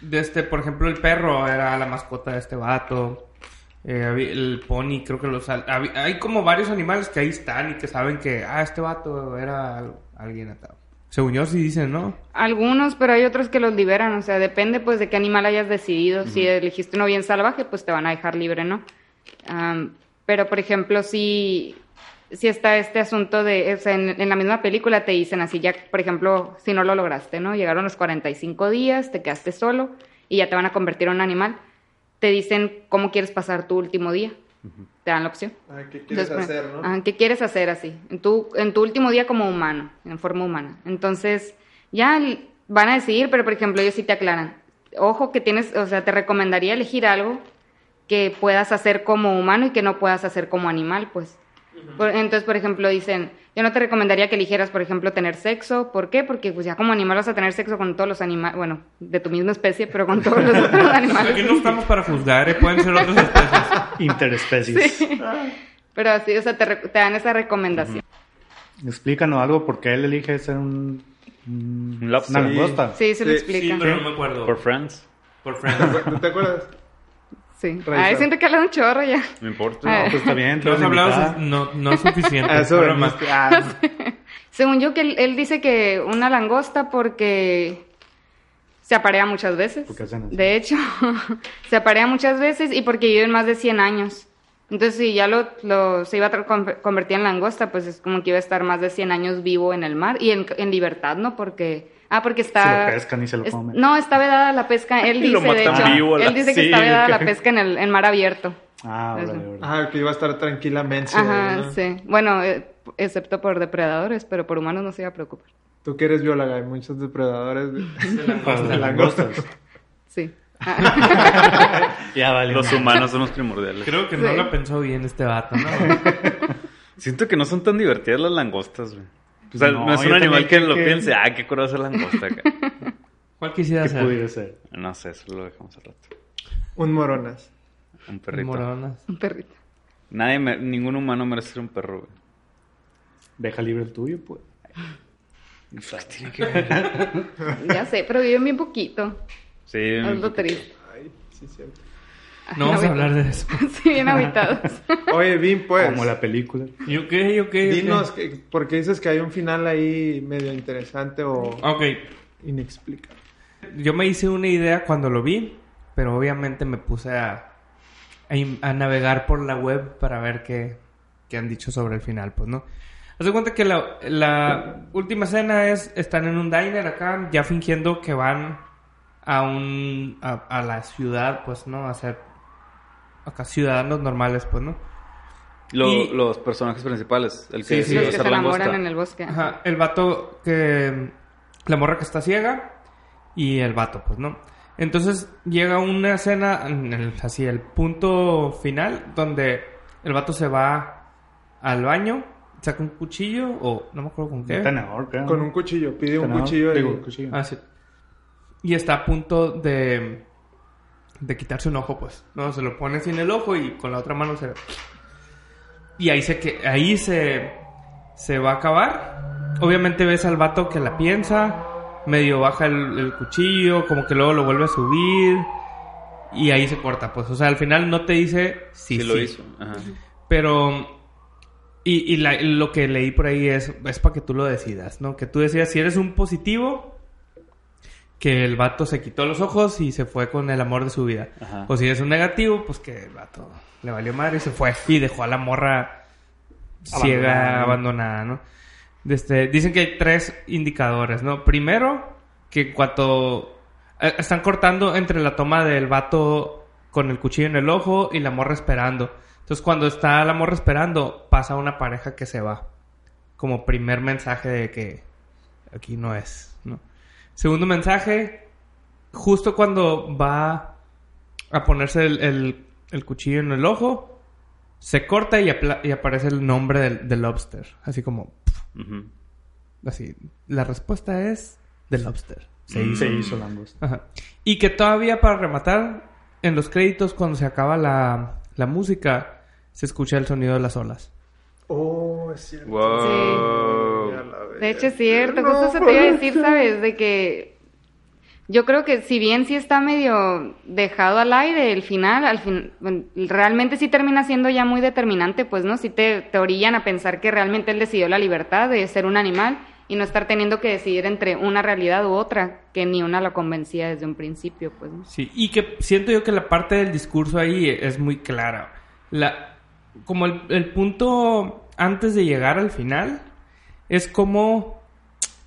De este, por ejemplo, el perro era la mascota de este vato. Eh, el pony, creo que los... hay como varios animales que ahí están y que saben que, ah, este vato era al- alguien atado. Según yo sí dicen, ¿no? Algunos, pero hay otros que los liberan, o sea, depende pues de qué animal hayas decidido. Si elegiste uno bien salvaje, pues te van a dejar libre, ¿no? Pero, por ejemplo, si, si está este asunto de, o sea, en, en la misma película te dicen así, ya, por ejemplo, si no lo lograste, ¿no? Llegaron los 45 días, te quedaste solo y ya te van a convertir en un animal. Te dicen cómo quieres pasar tu último día. Te dan la opción. Ah, ¿Qué quieres Entonces, hacer, no? ¿Qué quieres hacer así? En tu, en tu último día como humano, en forma humana. Entonces, ya van a decidir, pero por ejemplo, ellos sí te aclaran. Ojo que tienes, o sea, te recomendaría elegir algo que puedas hacer como humano y que no puedas hacer como animal, pues. Entonces, por ejemplo, dicen, yo no te recomendaría que eligieras, por ejemplo, tener sexo. ¿Por qué? Porque pues ya como animal vas a tener sexo con todos los animales, bueno, de tu misma especie, pero con todos los otros animales. Aquí no estamos para juzgar, ¿eh? Pueden ser otras especies. Interespecies. Pero así, o sea, te, re- te dan esa recomendación. Explícanos algo por qué él elige ser un... un- Un. Una langosta. Sí, se lo Sí, explica. Sí, pero no me acuerdo. Por Friends. Por Friends. ¿Tú te acuerdas? Sí. Raiza. Ay, siento que habla un chorro ya. No importa. Ah. No, pues está bien. es- no, no es suficiente. A eso Pero más-. Ah, Según yo, que él, él dice que una langosta porque se aparea muchas veces. Porque hacen así. De hecho, se aparea muchas veces y porque viven más de 100 años. Entonces, si ya lo, lo- se iba a convertir en langosta, pues es como que iba a estar más de 100 años vivo en el mar y en, en libertad, ¿no? Porque... Ah, porque está... Se lo pescan y se lo es- comen. no, está vedada la pesca. Él Y lo dice, de matan hecho, vivo él dice que está vedada la pesca en el en mar abierto. Ah, órale. ah, que iba a estar tranquilamente. Ajá, ¿no? sí. Bueno, eh, excepto por depredadores, pero por humanos no se iba a preocupar. Tú que eres bióloga, hay muchos depredadores. de- de las langostas. Sí. Ya vale. Los humanos son los primordiales. Creo que no lo pensó bien este vato, ¿no? Siento que no son tan divertidas las langostas, güey. O sea, No, no, es un animal que lo que- piense, ah, qué curiosa la langosta acá. ¿Cuál quisiera ¿Qué ser? pudiera ser? No sé, eso lo dejamos al rato. Un moronas. Un perrito. Moronas. un perrito. Nadie, me- ningún humano merece ser un perro, güey. Deja libre el tuyo, pues. Ya sé, pero viven bien poquito. Sí, triste. Ay, sí, cierto. No vamos a hablar de eso. Sí, bien habitados. Oye, Vin, pues. Como la película. ¿Yo qué? ¿Yo qué? Dinos, que, porque dices que hay un final ahí medio interesante o Ok. inexplicable. Yo me hice una idea cuando lo vi, pero obviamente me puse a, a, a navegar por la web para ver qué, qué han dicho sobre el final, pues, ¿no? Haz de cuenta que la, la última escena es, están en un diner acá, ya fingiendo que van a un, a, a la ciudad, pues, ¿no? A ser acá ciudadanos normales, pues, ¿no? Lo- Y- Los personajes principales. El que Sí, sí, decidió Los que ser se enamoran en el bosque. Ajá, el vato que... La morra que está ciega y el vato, pues, ¿no? Entonces llega una escena, en el- así, el punto final, donde el vato se va al baño, saca un cuchillo o no me acuerdo con qué. Un tenedor, creo. Con un cuchillo, pide un cuchillo. digo, y- cuchillo. Ah, sí. Y está a punto de, de quitarse un ojo, pues. No, se lo pone así en el ojo y con la otra mano se... Y ahí se, que, ahí se, se va a acabar. Obviamente ves al vato que la piensa, medio baja el, el cuchillo, como que luego lo vuelve a subir. Y ahí se corta, pues. O sea, al final no te dice si Sí, lo sí. hizo. Ajá. Pero. Y, y la- lo que leí por ahí es, es para que tú lo decidas, ¿no? Que tú decidas si eres un positivo, que el vato se quitó los ojos y se fue con el amor de su vida. Ajá. O si eres un negativo, pues que el vato le valió madre y se fue. Y dejó a la morra ciega, Abandonada, ¿no? abandonada, ¿no? Este, dicen que hay tres indicadores, ¿no? Primero, que cuando eh, están cortando entre la toma del vato con el cuchillo en el ojo y la morra esperando. Entonces, cuando está la morra esperando, pasa una pareja que se va. Como primer mensaje de que aquí no es, ¿no? Segundo mensaje, justo cuando va a ponerse el, el- el cuchillo en el ojo, se corta y, apla- y aparece el nombre del, del lobster. Así como, así. La respuesta es The Lobster. Se Mm. hizo. Se hizo. Ajá. Y que todavía para rematar, en los créditos, cuando se acaba la, la música, se escucha el sonido de las olas. Oh, es cierto. Wow. Ya la De hecho, es cierto. No, Justo eso te iba a decir. ¿sabes? De que yo creo que si bien sí está medio dejado al aire el final, al fin, realmente sí termina siendo ya muy determinante, pues, ¿no? Sí te, te orillan a pensar que realmente él decidió la libertad de ser un animal y no estar teniendo que decidir entre una realidad u otra, que ni una lo convencía desde un principio, pues, ¿no? Sí, y que siento yo que la parte del discurso ahí es muy clara. La, como el, el punto antes de llegar al final es como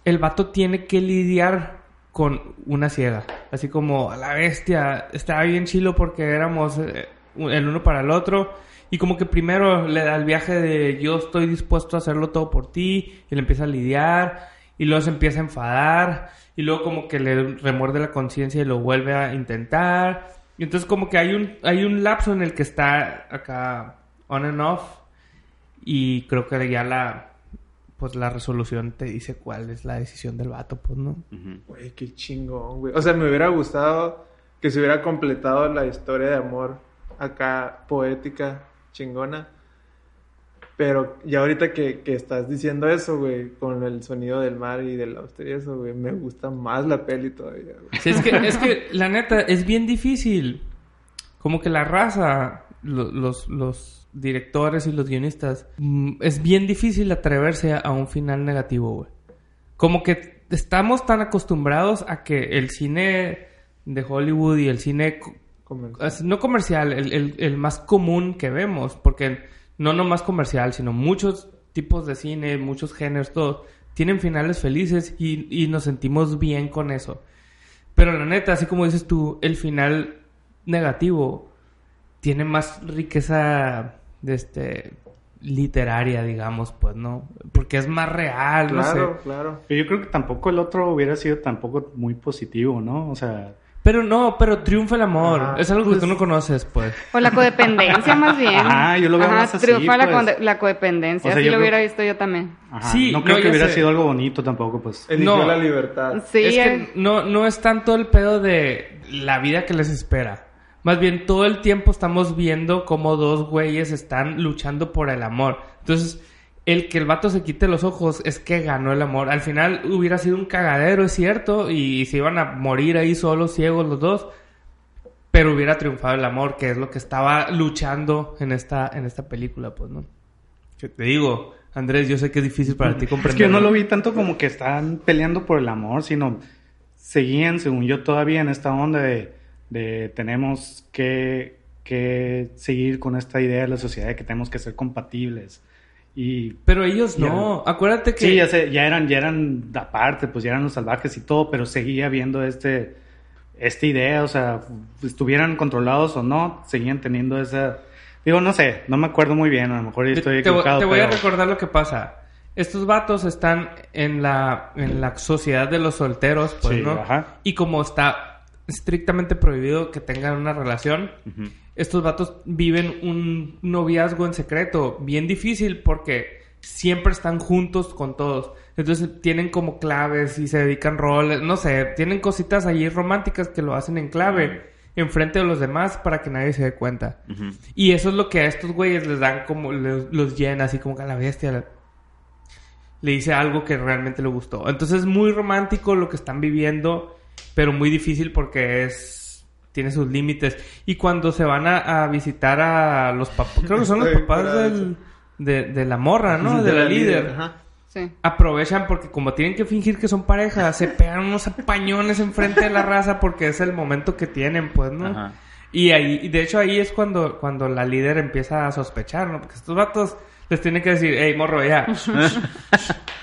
el vato tiene que lidiar con una ciega. Así como a la bestia, estaba bien chilo porque éramos eh, el uno para el otro. Y como que primero le da el viaje de yo estoy dispuesto a hacerlo todo por ti. Y le empieza a lidiar. Y luego se empieza a enfadar. Y luego como que le remuerde la conciencia y lo vuelve a intentar. Y entonces como que hay un, hay un lapso en el que está acá on and off. Y creo que ya la pues la resolución te dice cuál es la decisión del vato, pues no. Güey, qué chingón, güey. O sea, me hubiera gustado que se hubiera completado la historia de amor acá poética, chingona. Pero ya ahorita que, que estás diciendo eso, güey, con el sonido del mar y del auster y eso, güey, me gusta más la peli todavía, güey. Sí, es que, es que la neta, es bien difícil. Como que la raza, lo- los, los directores y los guionistas, mm, es bien difícil atreverse a, un final negativo, güey. Como que estamos tan acostumbrados a que el cine de Hollywood y el cine Comercial. No comercial, el, el- el más común que vemos, porque no nomás comercial, sino muchos tipos de cine, muchos géneros, todo, tienen finales felices y, y nos sentimos bien con eso. Pero la neta, así como dices tú, el final negativo tiene más riqueza de este literaria, digamos, pues, ¿no? Porque es más real, no sé. Claro, claro. Pero yo creo que tampoco el otro hubiera sido tampoco muy positivo, ¿no? O sea, Pero no, pero triunfa el amor. Ajá, es algo que pues- tú no conoces, pues. O la codependencia, más bien. Ajá, yo lo veo más así, triunfa la, pues. conde- la codependencia. O sea, Así yo lo creo- hubiera visto yo también. ajá, Sí, no creo no, que hubiera sé. sido algo bonito tampoco, pues. Eligió No. la libertad. Sí, es que no, no es tanto el pedo de la vida que les espera. Más bien, todo el tiempo estamos viendo cómo dos güeyes están luchando por el amor. Entonces, el que el vato se quite los ojos es que ganó el amor. Al final hubiera sido un cagadero, es cierto, y se iban a morir ahí solos, ciegos los dos. Pero hubiera triunfado el amor, que es lo que estaba luchando en esta, en esta película, pues, ¿no? Que te digo, Andrés, yo sé que es difícil para ti comprender. Es que yo no lo vi tanto como que están peleando por el amor, sino seguían, según yo, todavía en esta onda de, de tenemos que, que seguir con esta idea de la sociedad de que tenemos que ser compatibles. Y Pero ellos no. Acuérdate que... sí, ya, sé, ya eran, ya eran aparte, pues ya eran los salvajes y todo, pero seguía viendo este, esta idea, o sea, estuvieran controlados o no, seguían teniendo esa... Digo, no sé, no me acuerdo muy bien, a lo mejor estoy te, voy- equivocado. te voy a pero- recordar lo que pasa. Estos vatos están en la, en la sociedad de los solteros, pues, Sí, ¿no? ajá. Y como está estrictamente prohibido que tengan una relación. Estos vatos viven un noviazgo en secreto, bien difícil porque siempre están juntos con todos. Entonces tienen como claves y se dedican roles, no sé, tienen cositas allí románticas que lo hacen en clave, enfrente de los demás para que nadie se dé cuenta. Y eso es lo que a estos güeyes les dan como, les- los llena así como que a la bestia le dice algo que realmente le gustó. Entonces es muy romántico lo que están viviendo, pero muy difícil porque es, tiene sus límites. Y cuando se van a, a visitar a los papás, creo que son los papás del, de, de la morra, ¿no? De, la, líder. Ajá. Sí. Aprovechan porque como tienen que fingir que son pareja, se pegan unos apañones enfrente de la raza porque es el momento que tienen, pues, ¿no? Ajá. Y ahí, y de hecho ahí es cuando, cuando la líder empieza a sospechar, ¿no? Porque estos vatos les tienen que decir, hey, morro, ya.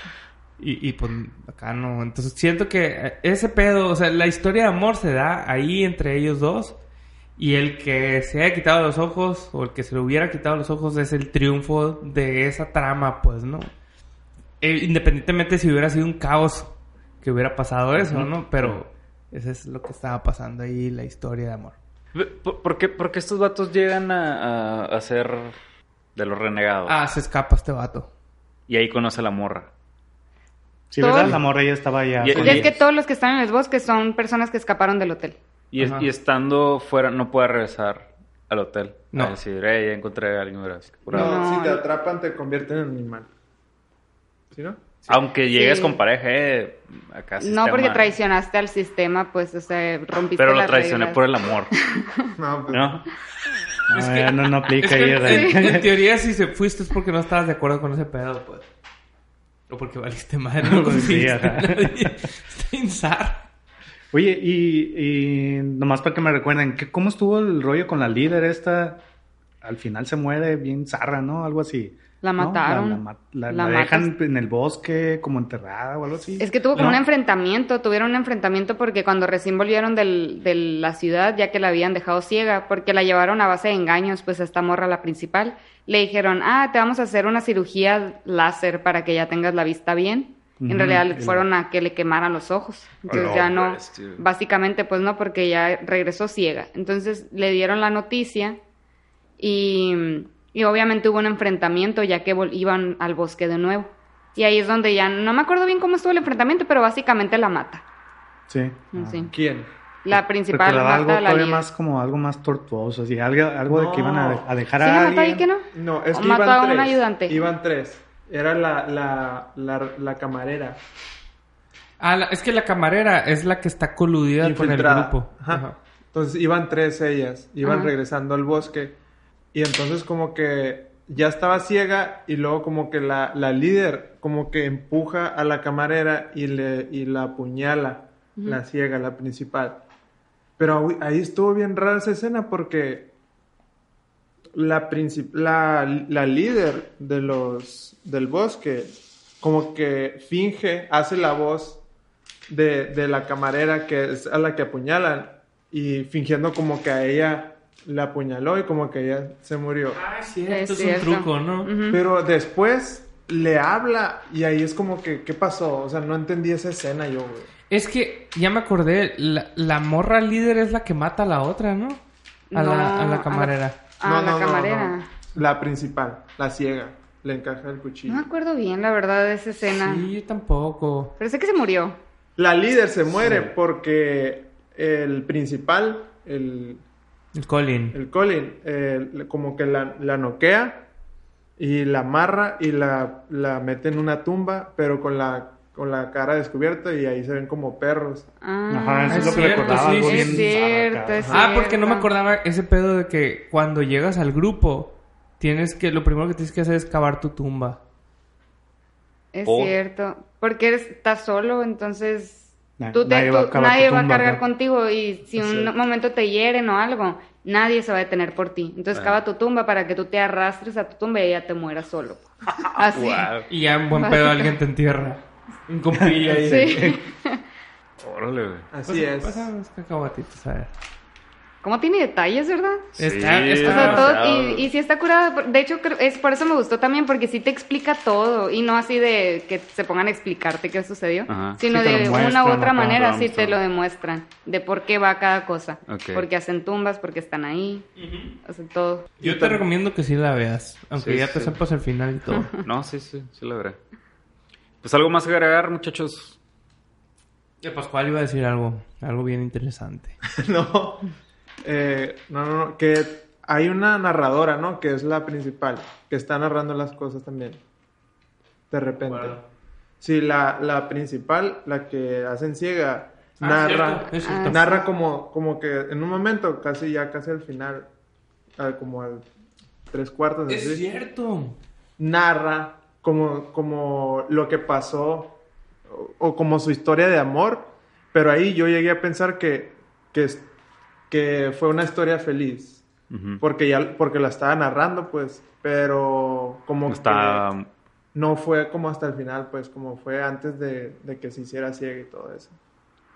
y, y pues acá no. Entonces siento que eh, ese pedo, o sea, la historia de amor se da ahí entre ellos dos. Y el que se haya quitado los ojos, o el que se le hubiera quitado los ojos, es el triunfo de esa trama, pues, ¿no? Eh, independientemente si hubiera sido un caos que hubiera pasado eso, ¿no? Pero eso es lo que estaba pasando ahí, la historia de amor. ¿Por, por qué, por qué estos vatos llegan a, a, a ser de los renegados? Ah, se escapa este vato. Y ahí conoce a la morra. Sí, Todo- ¿verdad? La morra ya estaba ya. Y- con- Es que todos los que están en el bosque son personas que escaparon del hotel. Y, es- Ajá. y estando fuera, no puede regresar al hotel. No. A decir, hey, ya encontré a alguien, No, ahí". si te atrapan te convierten en animal. ¿Sí, no? Aunque llegues Sí. con pareja, eh, acá No sistema- porque traicionaste al sistema, pues, o sea, rompiste Pero lo las traicioné reglas. por el amor, No, pues, ¿no? No, ya no, no aplica Es que, ahí. en teoría, si se fuiste es porque no estabas de acuerdo con ese pedo, pues. Porque valiste madre, no sí, ajá. nadie. Está. Oye, y, y nomás para que me recuerden, ¿qué, ¿cómo estuvo el rollo con la líder esta? Al final se muere bien zarra, ¿no? Algo así. La ¿no? mataron. La, ma- la- La la dejan matas. en el bosque como enterrada o algo así. Es que tuvo como ¿No? un enfrentamiento, tuvieron un enfrentamiento porque cuando recién volvieron del, de la ciudad, ya que la habían dejado ciega, porque la llevaron a base de engaños, pues a esta morra, la principal, le dijeron, ah, te vamos a hacer una cirugía láser para que ya tengas la vista bien. En realidad fueron a que le quemaran los ojos. Entonces no, ya no, pues, tío. básicamente pues no, porque ya regresó ciega. Entonces le dieron la noticia y, y obviamente hubo un enfrentamiento ya que iban al bosque de nuevo. Y ahí es donde ya, no me acuerdo bien cómo estuvo el enfrentamiento, pero básicamente la mata. Sí. Sí. ¿Quién? La principal algo mata a la todavía más como algo más tortuoso, así, algo, algo de que iban a, a dejar ¿Sí a la mató ahí alguien. que no? No, es ¿O que mató iban a un tres. ayudante? Iban tres. Era la, la, la, la camarera. Ah, la- es que la camarera es la que está coludida con el infiltrada. grupo. Ajá. Ajá. Entonces iban tres ellas, iban Ajá. regresando al bosque y entonces como que ya estaba ciega y luego como que la, la líder como que empuja a la camarera y, le, y la apuñala, la ciega, la principal. Pero ahí- estuvo bien rara esa escena porque la, la, la líder de los, del bosque como que finge, hace la voz de, de la camarera que es a la que apuñalan y fingiendo como que a ella la apuñaló y como que ella se murió. Ah, es Es cierto, es, cierto. un truco, ¿no? Pero después le habla y ahí es como que, ¿qué pasó? O sea, no entendí esa escena yo, güey. Es que ya me acordé, la, la morra líder es la que mata a la otra, ¿no? A, No, la, a la camarera. A la camarera. No, La principal, la ciega, le encaja el cuchillo. me acuerdo bien, la verdad, de esa escena. Sí, yo tampoco. Pero sé que se murió. La líder se muere porque el principal, el, El Colin. el Colin, eh, como que la, la noquea y la amarra y la, la mete en una tumba, pero con la, con la cara descubierta y ahí se ven como perros. Ah, Ajá, eso es es lo que cierto, recordaba. sí, algo sí, bien es cierto, es. Ah, porque no me acordaba ese pedo de que cuando llegas al grupo, tienes que, lo primero que tienes que hacer es cavar tu tumba. Es Por- cierto. Porque eres, estás solo, entonces tú te- nadie va a nadie va cargar ¿no? contigo y si Sí. un momento te hieren o algo, nadie se va a detener por ti. Entonces Ah. cava tu tumba para que tú te arrastres a tu tumba y ya te mueras solo. Así. Wow. Y ya en buen pedo alguien te entierra. Un ahí. Sí. Órale, güey. Así es. Pasa unos cacahuatitos, a ver. ¿Cómo tiene detalles, verdad? Está- Sí, está- O sea, todo- demasiado. y, y sí está curada. De hecho, es por eso me gustó también, porque sí te explica todo. Y no así de que se pongan a explicarte qué sucedió, Ajá. sino Sí, de una u otra manera, sí te lo muestran. demuestran. De por qué va cada cosa. Porque hacen tumbas, porque están ahí. O sea, todo. Yo te recomiendo que sí la veas, aunque Sí, ya te sí. sepas el final y todo. No, sí, sí, sí la veré. Pues algo más que agregar, muchachos. El Pascual iba a decir algo, algo bien interesante. no. Eh, no, no, no. Que hay una narradora, ¿no? Que es la principal. Que está narrando las cosas también. De repente. Sí, la, la principal, la que hacen ciega, Ah, narra, cierto, cierto. narra como, como que en un momento, casi ya casi al final, ah, como al tres cuartos, Es así, cierto. narra como, como lo que pasó o, o como su historia de amor, pero ahí yo llegué a pensar que, que, que fue una historia feliz, porque ya porque la estaba narrando, pues, pero como Está... que no fue como hasta el final, pues, como fue antes de, de que se hiciera ciega y todo eso.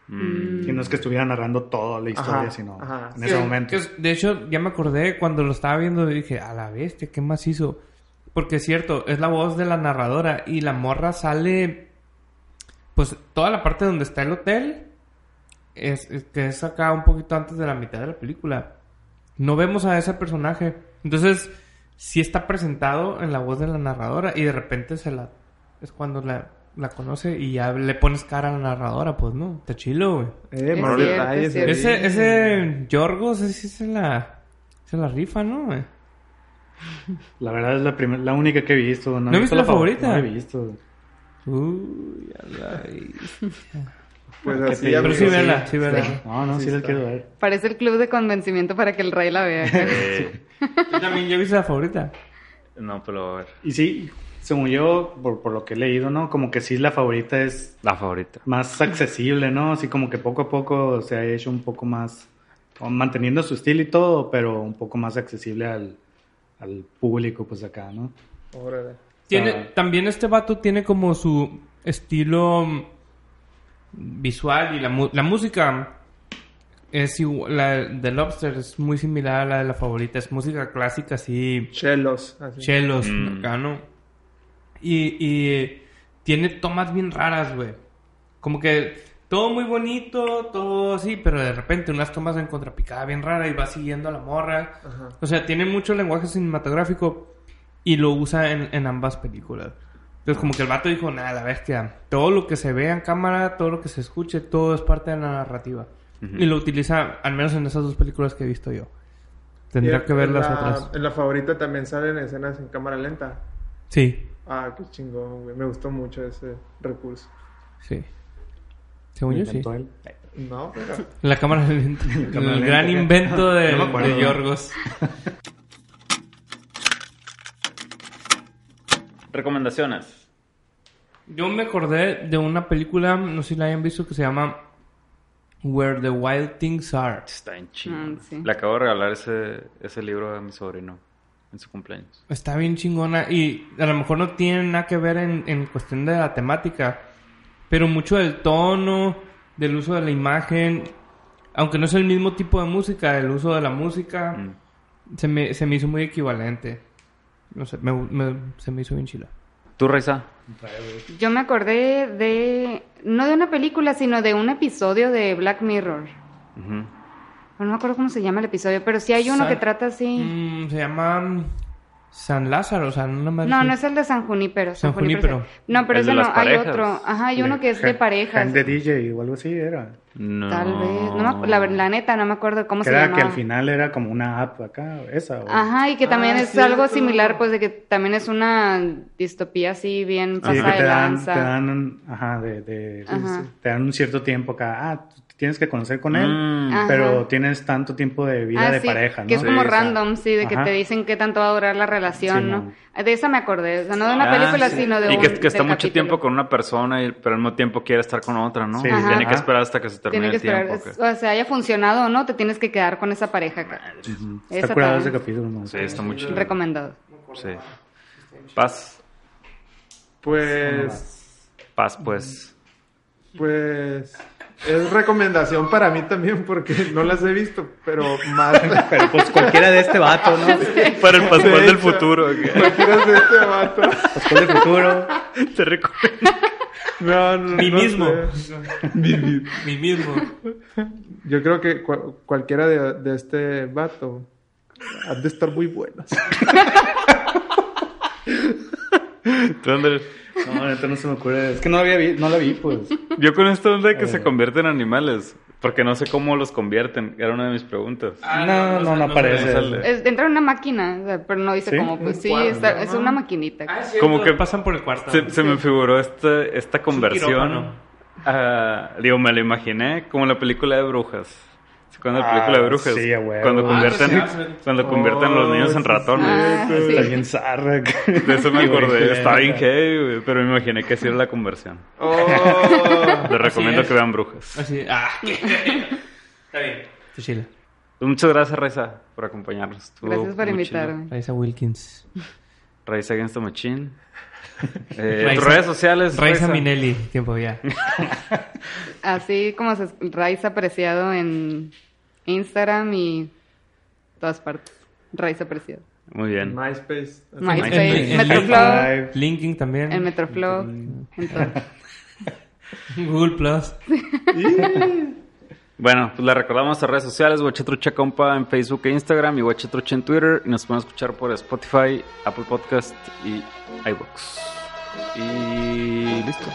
mm, Si no es que estuviera narrando toda la historia, Ajá, sino ajá. en Sí, ese momento. De hecho, ya me acordé cuando lo estaba viendo y dije, a la bestia, ¿qué más hizo? Porque es cierto, es la voz de la narradora y la morra sale, pues toda la parte donde está el hotel, es, es que es acá un poquito antes de la mitad de la película. No vemos a ese personaje. Entonces, sí está presentado en la voz de la narradora y de repente se la... Es cuando la, la conoce y ya le pones cara a la narradora, pues no, está chilo, güey. Eh, Es cierto, detalles es. Ese, ese Yorgos, ese se la, se la rifa, ¿no? güey? La verdad es la, primer- la única que he visto. ¿No, ¿No he visto la fav- favorita? No he visto. Uy, a la- Pues ¿Qué así? Pero sí, vela, sí, vela. No, no, sí, Sí la quiero ver. Parece el club de convencimiento para que el rey la vea. Yo también, yo vi la favorita. no, pero a ver. Y sí, según yo, por, por lo que he leído, ¿no? Como que sí la favorita es La favorita. más accesible, ¿no? Así como que poco a poco se ha hecho un poco más, manteniendo su estilo y todo, pero un poco más accesible al, al público, pues acá, ¿no? Órale. Tiene, Ah. También este vato tiene como su estilo visual y la, mu- la música es igual, la de Lobster es muy similar a la de la favorita, es música clásica así, Chelos. Así. chelos, Mm. acá, ¿no? Y, y tiene tomas bien raras, güey. Como que todo muy bonito, todo así, pero de repente unas tomas en contrapicada bien rara y va siguiendo a la morra. Ajá. O sea, tiene mucho lenguaje cinematográfico y lo usa en, en ambas películas. Entonces, como que el vato dijo, nada, la bestia, todo lo que se vea en cámara, todo lo que se escuche, todo es parte de la narrativa. Y lo utiliza, al menos en esas dos películas que he visto yo. Tendría que ver las la- otras. En la favorita también salen escenas en cámara lenta. Sí, Ah, qué chingón, güey. Me gustó mucho ese recurso. sí. Según yo, sí. él. No, pero... La cámara lenta. cámara el lenta, gran invento de, No de Yorgos. Recomendaciones. Yo me acordé de una película, no sé si la hayan visto, que se llama Where the Wild Things Are. Está en chingón. Mm, sí. Le acabo de regalar ese, ese libro a mi sobrino en su cumpleaños. Está bien chingona y a lo mejor no tiene nada que ver en, en cuestión de la temática, pero mucho del tono, del uso de la imagen, aunque no es el mismo tipo de música, el uso de la música, Mm. se, me, se me hizo muy equivalente. No sé, me- me- se me hizo bien chila. ¿Tú, Raiza? Yo me acordé de, no de una película, sino de un episodio de Black Mirror. Ujú. No me acuerdo cómo se llama el episodio, pero sí hay uno Sa- que trata así. Mm, se llama mm, San Lázaro, o sea, no madre No, no es el de San Junípero. San Junípero. No, pero ese no, hay otro. Ajá, hay uno que es de parejas. Hand de DJ o algo así era. No. Tal vez. No me la, la neta, no me acuerdo cómo se era llama. que al final era como una app acá, esa. o- Ajá, y que también Ah, es cierto. algo similar, pues de que también es una distopía así bien Sí, pasada que te de dan, lanza. te dan un, ajá, de, de- Ajá. te dan un cierto tiempo acá. Ah, tú tienes que conocer con él, Mm. Ajá. pero tienes tanto tiempo de vida Ah, de sí, pareja, ¿no? Que es como Sí, random, sí, de que ajá. te dicen qué tanto va a durar la relación, Sí, ¿no? De esa me acordé, o sea, no de una Ah, película, sí. sino de Y un que, que está del mucho capítulo. tiempo con una persona, y, pero al mismo tiempo quiere estar con otra, ¿no? Sí. Tiene que esperar hasta que se termine Tiene que el esperar, tiempo. es- o sea, haya funcionado o no, te tienes que quedar con esa pareja acá. Ujú. Esa Está curado también. ese capítulo, ¿no? Sí, está muy chido. Recomendado. Sí. Paz. Pues... Paz, pues. Pues... es recomendación para mí también porque no las he visto, pero más. Pero pues cualquiera de este vato, ¿no? Para el Pascual De del futuro. ¿qué? Cualquiera de este vato. Pascual del futuro. Te recomiendo. No, no, Mi no mismo. Mi mi- Mi mismo. Yo creo que cua- cualquiera de, de este vato han de estar muy buenas. ¿Tú, Andrés? No, neta no se me ocurre. Es que no la había vi, no la vi, pues. Yo con esto onda de que Eh. se convierten en animales. Porque no sé cómo los convierten. Era una de mis preguntas. Ah, no, no, no aparece. no. Es, entra en una máquina, o sea, pero no dice ¿Sí? cómo, pues sí, está- es una maquinita. Como que- pasan por el cuarto. Se, se me figuró esta, esta conversión. quirófano. ah, digo, me lo imaginé como la película de brujas. ¿Se acuerdan de la Ah, película de brujas? sí, huevo. Cuando Ah, convierten, cuando convierten los niños en sí, ratones. Ah, sí. Está bien zarra. De eso me acordé. Está bien heavy, güey, pero me imaginé que así era la conversión. Oh. Les recomiendo que vean brujas. Así, ah. Está bien. Chila. Pues muchas gracias, Raiza, por acompañarnos. Estuvo Gracias por invitarme. Raisa Wilkins. Raiza Against the Machine. Eh, Raiza- tus redes sociales. Raisa Minelli. Tiempo ya. Así como se Raiza Apreciado en Instagram y todas partes. Raiza Apreciado. Muy bien. MySpace. MySpace, En- en Metroflow. Linking también. en Metroflow, en todo. Google Plus. Bueno, pues le recordamos nuestras redes sociales, Guachetrucha Compa en Facebook e Instagram y Guachetrucha en Twitter. Y nos pueden escuchar por Spotify, Apple Podcast y iVoox. Y listo.